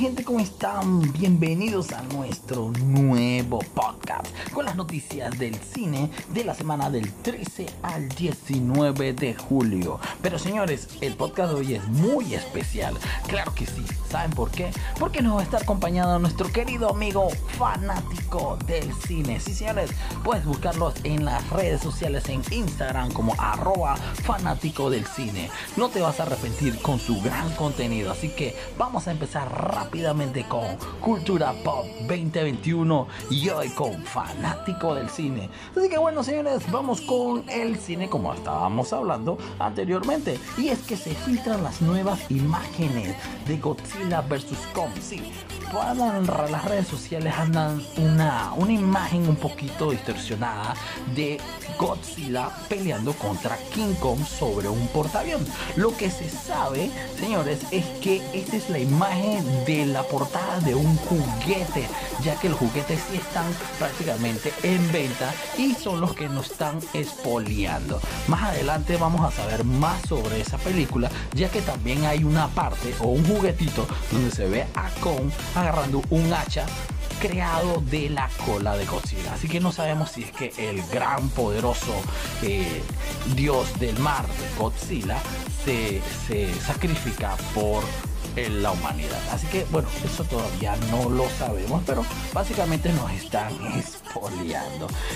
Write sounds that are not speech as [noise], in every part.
Gente, ¿cómo están? Bienvenidos a nuestro nuevo podcast con las noticias del cine de la semana del 13 al 19 de julio. Pero señores, el podcast de hoy es muy especial. Claro que sí. ¿Saben por qué? Porque nos va a estar acompañando nuestro querido amigo fanático del cine. Sí, señores, puedes buscarlos en las redes sociales en Instagram como arroba fanático del cine. No te vas a arrepentir con su gran contenido. Así que vamos a empezar rápidamente con Cultura Pop 2021 y hoy con fanático del cine. Así que bueno, señores, vamos con el cine como estábamos hablando anteriormente. Y es que se filtran las nuevas imágenes de Godzilla vs. Kong. Sí, en las redes sociales andan una, una imagen un poquito distorsionada de Godzilla peleando contra King Kong sobre un portaavión. Lo que se sabe, señores, es que esta es la imagen de la portada de un juguete, ya que los juguetes sí están prácticamente en venta y son los que nos están espoliando. Más adelante vamos a saber más sobre esa película, ya que también hay una parte o un juguetito donde se ve a Kong agarrando un hacha creado de la cola de Godzilla. Así que no sabemos si es que el gran poderoso eh, dios del mar, Godzilla, se, sacrifica por en la humanidad. Así que bueno, eso todavía no lo sabemos, pero básicamente nos están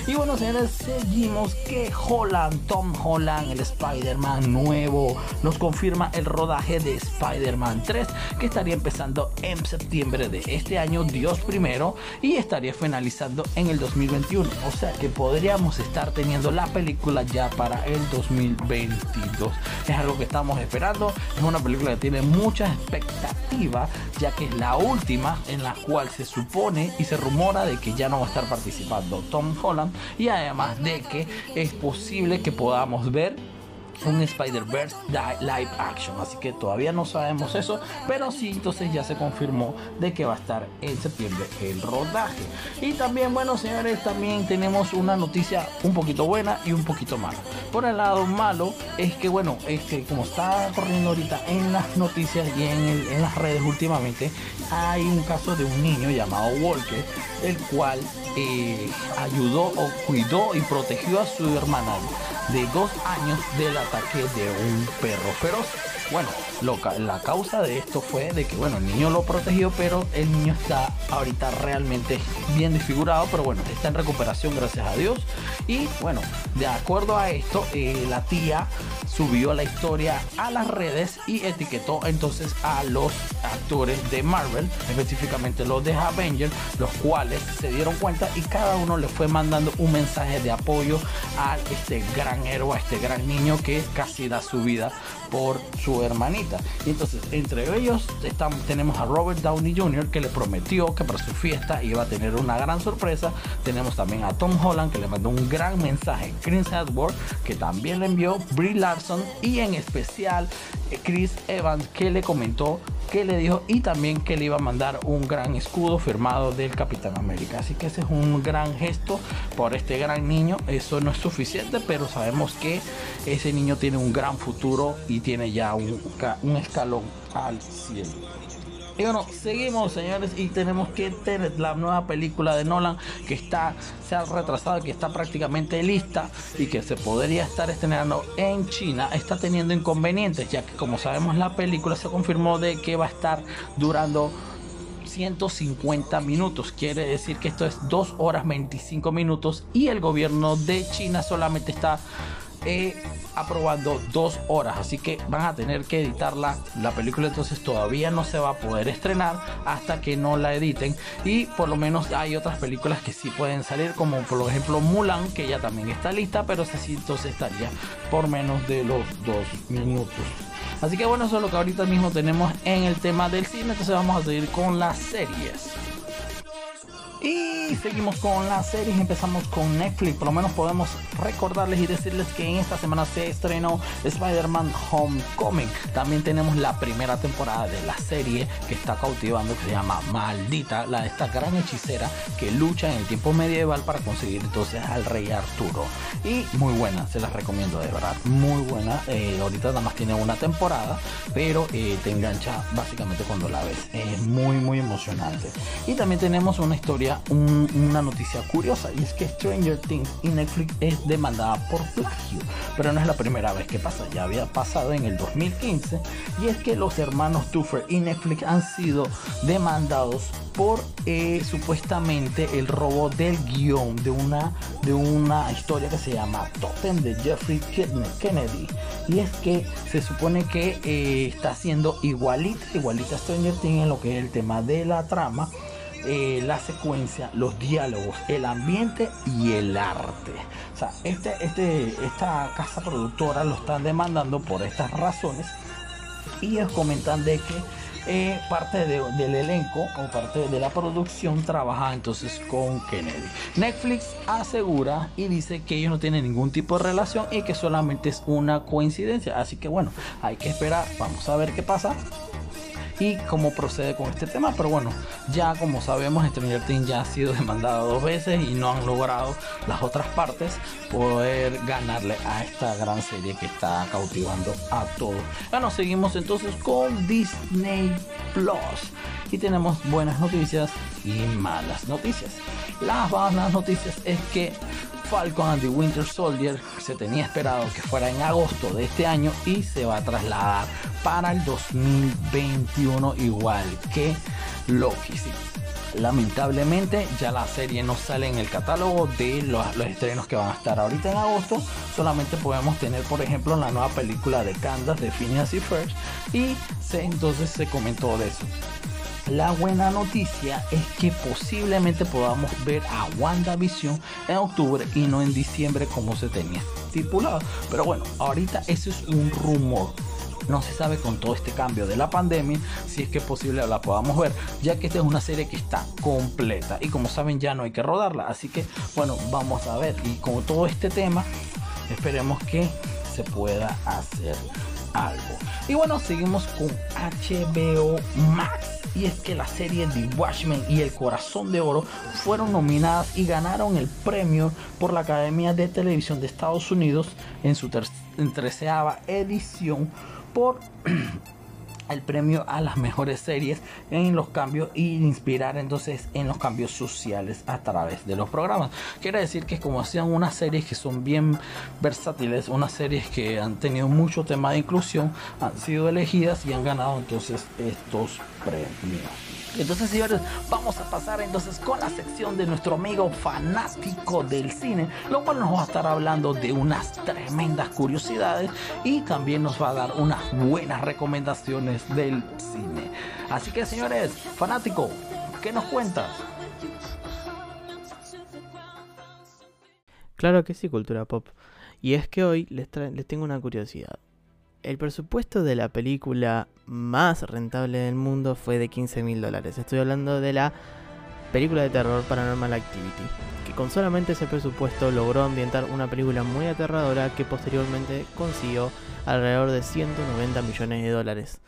Y bueno, señores, seguimos que Holland, Tom Holland, el Spider-Man nuevo, nos confirma el rodaje de Spider-Man 3 que estaría empezando en septiembre de este año, Dios primero, y estaría finalizando en el 2021. O sea que podríamos estar teniendo la película ya para el 2022. Es algo que estamos esperando. Es una película que tiene muchas expectativas ya que es la última en la cual se supone y se rumora de que ya no va a estar participando Tom Holland y además de que es posible que podamos ver un Spider-Verse live action. Así que todavía no sabemos eso, pero sí, entonces ya se confirmó de que va a estar en septiembre el rodaje. Y también, bueno, señores, también tenemos una noticia un poquito buena y un poquito mala. Por el lado malo es que, bueno, es que como está corriendo ahorita en las noticias y en, las redes últimamente, hay un caso de un niño llamado Walker, el cual eh, ayudó o cuidó y protegió a su hermana de dos años del ataque de un perro feroz. Bueno, la causa de esto fue de que, bueno, el niño lo protegió, pero el niño está ahorita realmente bien desfigurado, pero bueno, está en recuperación, gracias a Dios. Y bueno, de acuerdo a esto, eh, la tía subió la historia a las redes y etiquetó entonces a los actores de Marvel, específicamente los de Avengers, los cuales se dieron cuenta y cada uno le fue mandando un mensaje de apoyo a este gran héroe, a este gran niño que casi da su vida por su hermanita. Y entonces, entre ellos estamos, tenemos a Robert Downey Jr. que le prometió que para su fiesta iba a tener una gran sorpresa. Tenemos también a Tom Holland que le mandó un gran mensaje. Chris Edward que también le envió. Brie Larson y en especial eh, Chris Evans que le comentó que le dijo y también que le iba a mandar un gran escudo firmado del Capitán América. Así que ese es un gran gesto por este gran niño. Eso no es suficiente, pero sabemos que ese niño tiene un gran futuro y tiene ya un, un escalón al cielo. Y bueno, seguimos señores y tenemos que tener la nueva película de Nolan que está, se ha retrasado, que está prácticamente lista y que se podría estar estrenando en China, está teniendo inconvenientes, ya que como sabemos la película se confirmó de que va a estar durando 150 minutos. Quiere decir que esto es 2 horas 25 minutos y el gobierno de China solamente está eh, aprobando dos horas. Así que van a tener que editarla. La película entonces todavía no se va a poder estrenar hasta que no la editen. Y por lo menos hay otras películas que sí pueden salir, como por ejemplo Mulan, que ya también está lista, pero ese sí entonces estaría por menos de los dos minutos. Así que bueno, eso es lo que ahorita mismo tenemos en el tema del cine. Entonces vamos a seguir con las series. Y seguimos con las series, empezamos con Netflix, por lo menos podemos recordarles y decirles que en esta semana se estrenó Spider-Man Homecoming. También tenemos la primera temporada de la serie que está cautivando, que se llama Maldita, la de esta gran hechicera que lucha en el tiempo medieval para conseguir entonces al rey Arturo. Y muy buena, se las recomiendo de verdad, muy buena. Eh, ahorita nada más tiene una temporada, pero eh, te engancha básicamente cuando la ves. Es muy, muy emocionante. Y también tenemos una historia una noticia curiosa y es que Stranger Things y Netflix es demandada por plagio, pero no es la primera vez que pasa, ya había pasado en el 2015 y es que los hermanos Tuffer y Netflix han sido demandados por eh, supuestamente el robo del guion de una, de una historia que se llama Totem de Jeffrey Kennedy. Y es que se supone que eh, está haciendo igualita, igualita Stranger Things en lo que es el tema de la trama eh, la secuencia, los diálogos, el ambiente y el arte. O sea, este, este, esta casa productora lo están demandando por estas razones y ellos comentan que eh, parte del elenco o parte de la producción trabaja entonces con Kennedy. Netflix asegura y dice que ellos no tienen ningún tipo de relación y que solamente es una coincidencia. Así que bueno, hay que esperar, vamos a ver qué pasa y cómo procede con este tema. Pero bueno, ya como sabemos, Stranger Things ya ha sido demandado dos veces y no han logrado las otras partes poder ganarle a esta gran serie que está cautivando a todos. Bueno, seguimos entonces con Disney Plus y tenemos buenas noticias y malas noticias. Las malas noticias es que Falcon and the Winter Soldier se tenía esperado que fuera en agosto de este año y se va a trasladar para el 2021 igual que Loki. Lamentablemente ya la serie no sale en el catálogo de los, estrenos que van a estar ahorita en agosto. Solamente podemos tener por ejemplo la nueva película de Candace de Phineas y First y entonces se comentó de eso. La buena noticia es que posiblemente podamos ver a WandaVision en octubre y no en diciembre como se tenía estipulado. Pero bueno, ahorita eso es un rumor. No se sabe con todo este cambio de la pandemia si es que es posible la podamos ver, ya que esta es una serie que está completa y como saben ya no hay que rodarla. Así que bueno, vamos a ver. Y con todo este tema, esperemos que se pueda hacer algo. Y bueno, seguimos con HBO Max y es que la serie The Watchmen y El Corazón de Oro fueron nominadas y ganaron el premio por la Academia de Televisión de Estados Unidos en su treceava edición por [clears throat] el premio a las mejores series en los cambios y inspirar entonces en los cambios sociales a través de los programas. Quiere decir que como hacían unas series que son bien versátiles, unas series que han tenido mucho tema de inclusión, han sido elegidas y han ganado entonces estos premios. Entonces, señores, vamos a pasar entonces con la sección de nuestro amigo fanático del cine, lo cual nos va a estar hablando de unas tremendas curiosidades y también nos va a dar unas buenas recomendaciones del cine. Así que, señores, fanático, ¿qué nos cuentas? Claro que sí, cultura pop. Y es que hoy les, les tengo una curiosidad el presupuesto de la película más rentable del mundo fue de 15 mil dólares. Estoy hablando de la película de terror Paranormal Activity, que con solamente ese presupuesto logró ambientar una película muy aterradora que posteriormente consiguió alrededor de 190 millones de dólares,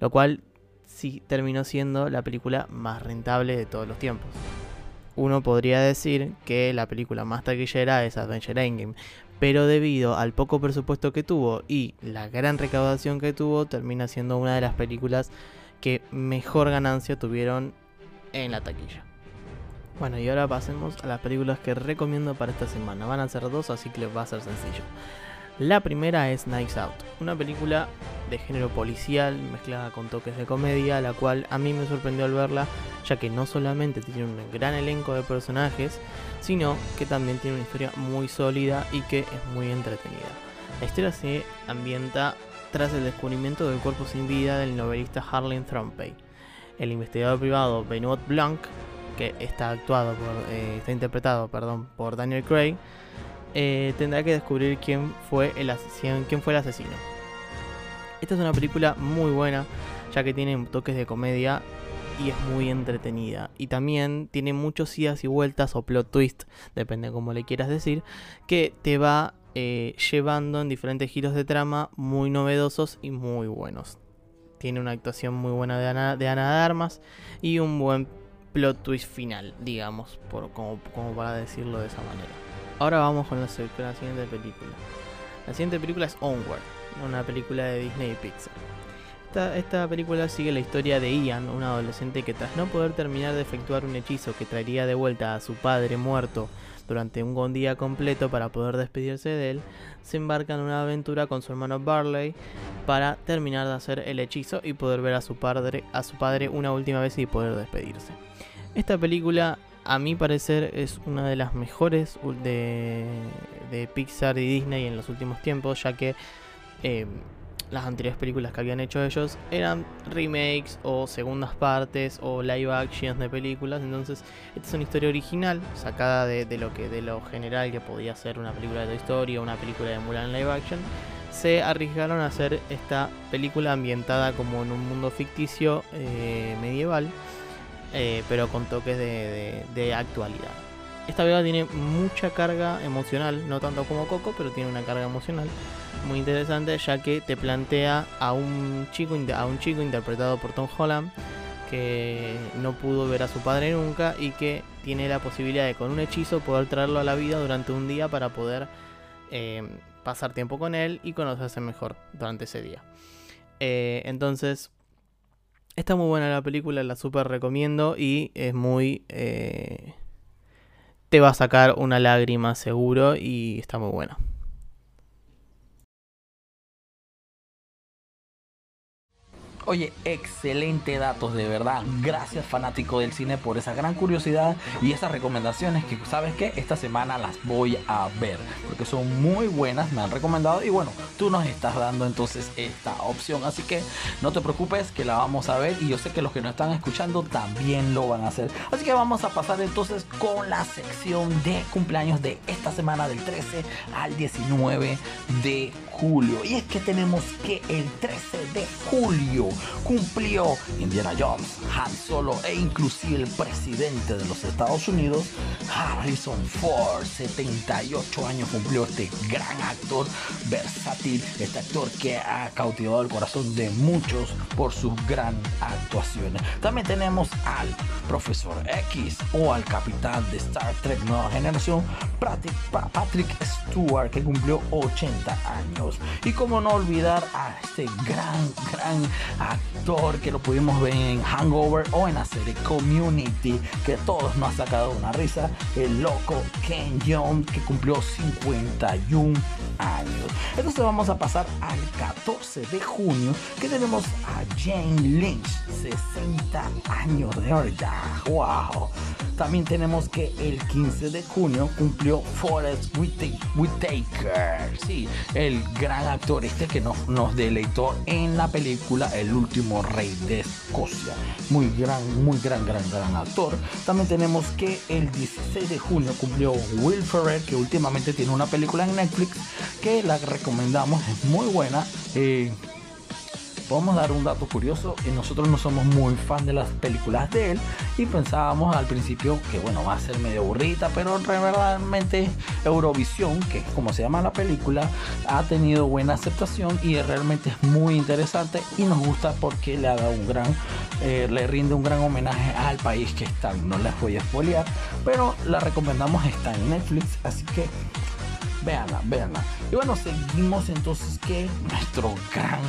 lo cual sí terminó siendo la película más rentable de todos los tiempos. Uno podría decir que la película más taquillera es Adventure Endgame, pero debido al poco presupuesto que tuvo y la gran recaudación que tuvo, termina siendo una de las películas que mejor ganancia tuvieron en la taquilla. Bueno, y ahora pasemos a las películas que recomiendo para esta semana. Van a ser dos, así que va a ser sencillo. La primera es Nights Out, una película de género policial mezclada con toques de comedia, la cual a mí me sorprendió al verla, ya que no solamente tiene un gran elenco de personajes, sino que también tiene una historia muy sólida y que es muy entretenida. La historia se ambienta tras el descubrimiento del cuerpo sin vida del novelista Harlan Thrompey. El investigador privado Benoit Blanc, que está actuado eh, está interpretado, perdón, por Daniel Craig, eh, tendrá que descubrir quién fue el quién fue el asesino. Esta es una película muy buena, ya que tiene toques de comedia y es muy entretenida. Y también tiene muchos idas y vueltas o plot twist, depende como le quieras decir, que te va eh, llevando en diferentes giros de trama muy novedosos y muy buenos. Tiene una actuación muy buena de Ana de, Ana Armas y un buen plot twist final, digamos, por, como, como para decirlo de esa manera. Ahora vamos con la, con la siguiente película. La siguiente película es Onward, una película de Disney y Pixar. Esta, película sigue la historia de Ian, un adolescente que tras no poder terminar de efectuar un hechizo que traería de vuelta a su padre muerto durante un día completo para poder despedirse de él, se embarca en una aventura con su hermano Barley para terminar de hacer el hechizo y poder ver a su padre, a su padre una última vez y poder despedirse. Esta película, a mi parecer, es una de las mejores de, Pixar y Disney en los últimos tiempos, ya que eh, las anteriores películas que habían hecho ellos eran remakes o segundas partes o live actions de películas. Entonces, esta es una historia original, sacada de, lo que de lo general que podía ser una película de Toy Story o una película de Mulan live action. Se arriesgaron a hacer esta película ambientada como en un mundo ficticio eh, medieval, eh, pero con toques de actualidad. Esta película tiene mucha carga emocional, no tanto como Coco, pero tiene una carga emocional muy interesante ya que te plantea a un chico a un chico interpretado por Tom Holland que no pudo ver a su padre nunca y que tiene la posibilidad de con un hechizo poder traerlo a la vida durante un día para poder eh, pasar tiempo con él y conocerse mejor durante ese día. Eh, entonces, está muy buena la película, la super recomiendo y es muy... Eh, te va a sacar una lágrima seguro y está muy buena. Oye, excelente datos, de verdad. Gracias fanático del cine por esa gran curiosidad y esas recomendaciones que, ¿sabes qué? Esta semana las voy a ver porque son muy buenas, me han recomendado y bueno, tú nos estás dando entonces esta opción. Así que no te preocupes que la vamos a ver y yo sé que los que nos están escuchando también lo van a hacer. Así que vamos a pasar entonces con la sección de cumpleaños de esta semana del 13 al 19 de julio. Y es que tenemos que el 13 de julio cumplió Indiana Jones, Han Solo e inclusive el presidente de los Estados Unidos, Harrison Ford, 78 años cumplió este gran actor versátil, este actor que ha cautivado el corazón de muchos por sus gran actuaciones. También tenemos al profesor X o al capitán de Star Trek Nueva Generación, Patrick Stewart, que cumplió 80 años. Y como no olvidar a este gran, gran actor que lo pudimos ver en Hangover o en la serie Community, que todos nos ha sacado una risa, el loco Ken Young, que cumplió 51 años. Entonces vamos a pasar al 14 de junio, que tenemos a Jane Lynch, 60 años de verdad. ¡Wow! También tenemos que el 15 de junio cumplió Forrest Whitaker, sí, el gran actor este que nos, deleitó en la película El último rey de Escocia. Muy gran, muy gran, gran, gran actor. También tenemos que el 16 de junio cumplió Will Ferrer, que últimamente tiene una película en Netflix que la recomendamos, es muy buena. Eh, podemos dar un dato curioso, y nosotros no somos muy fan de las películas de él y pensábamos al principio que bueno, va a ser medio burrita, pero realmente Eurovisión, que como se llama la película, ha tenido buena aceptación y realmente es muy interesante y nos gusta porque le haga un gran, eh, le rinde un gran homenaje al país que está, no les voy a spoilear, pero la recomendamos, está en Netflix, así que Veanla, veanla. Y bueno, seguimos entonces que nuestro gran,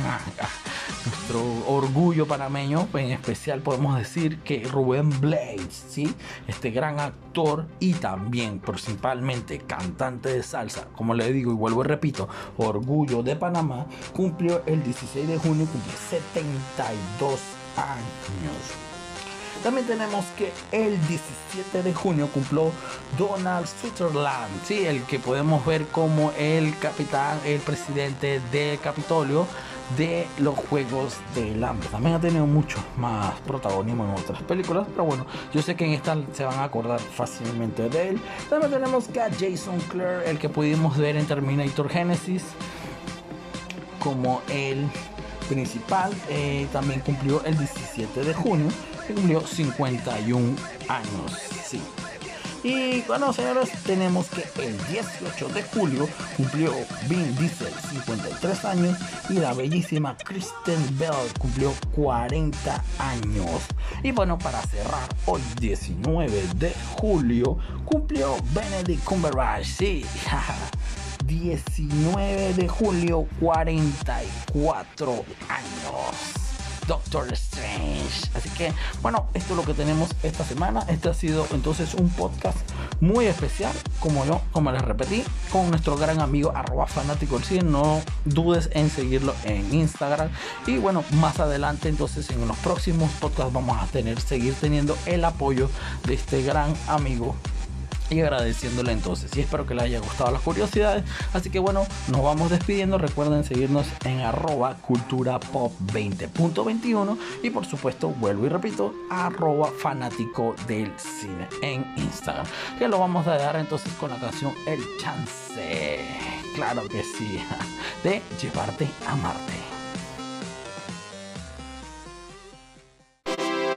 nuestro orgullo panameño, en especial podemos decir que Rubén Blades, ¿sí? Este gran actor y también principalmente cantante de salsa, como le digo y vuelvo y repito, orgullo de Panamá, cumplió el 16 de junio, cumplió 72 años. También tenemos que el 17 de junio cumplió Donald Sutherland, ¿sí? el que podemos ver como el capitán, el presidente del Capitolio de los Juegos del Hambre. También ha tenido mucho más protagonismo en otras películas, pero bueno, yo sé que en esta se van a acordar fácilmente de él. También tenemos que a Jason Clare, el que pudimos ver en Terminator Genesis, como el principal, eh, también cumplió el 17 de junio que cumplió 51 años. Sí. Y bueno, señores, tenemos que el 18 de julio cumplió Vin Diesel 53 años y la bellísima Kristen Bell cumplió 40 años. Y bueno, para cerrar, hoy 19 de julio cumplió Benedict Cumberbatch. Sí, 19 de julio, 44 años. Doctor Strange. Así que, bueno, esto es lo que tenemos esta semana. Este ha sido entonces un podcast muy especial, como yo, como les repetí, con nuestro gran amigo arroba fanático. No dudes en seguirlo en Instagram. Y bueno, más adelante, entonces en los próximos podcasts vamos a tener, seguir teniendo el apoyo de este gran amigo y agradeciéndole entonces. Y espero que les haya gustado las curiosidades. Así que bueno, nos vamos despidiendo. Recuerden seguirnos en arroba cultura pop 20.21 y por supuesto, vuelvo y repito, arroba fanático del cine en Instagram. Que lo vamos a dar entonces con la canción El Chance. Claro que sí, [laughs] de llevarte a Marte.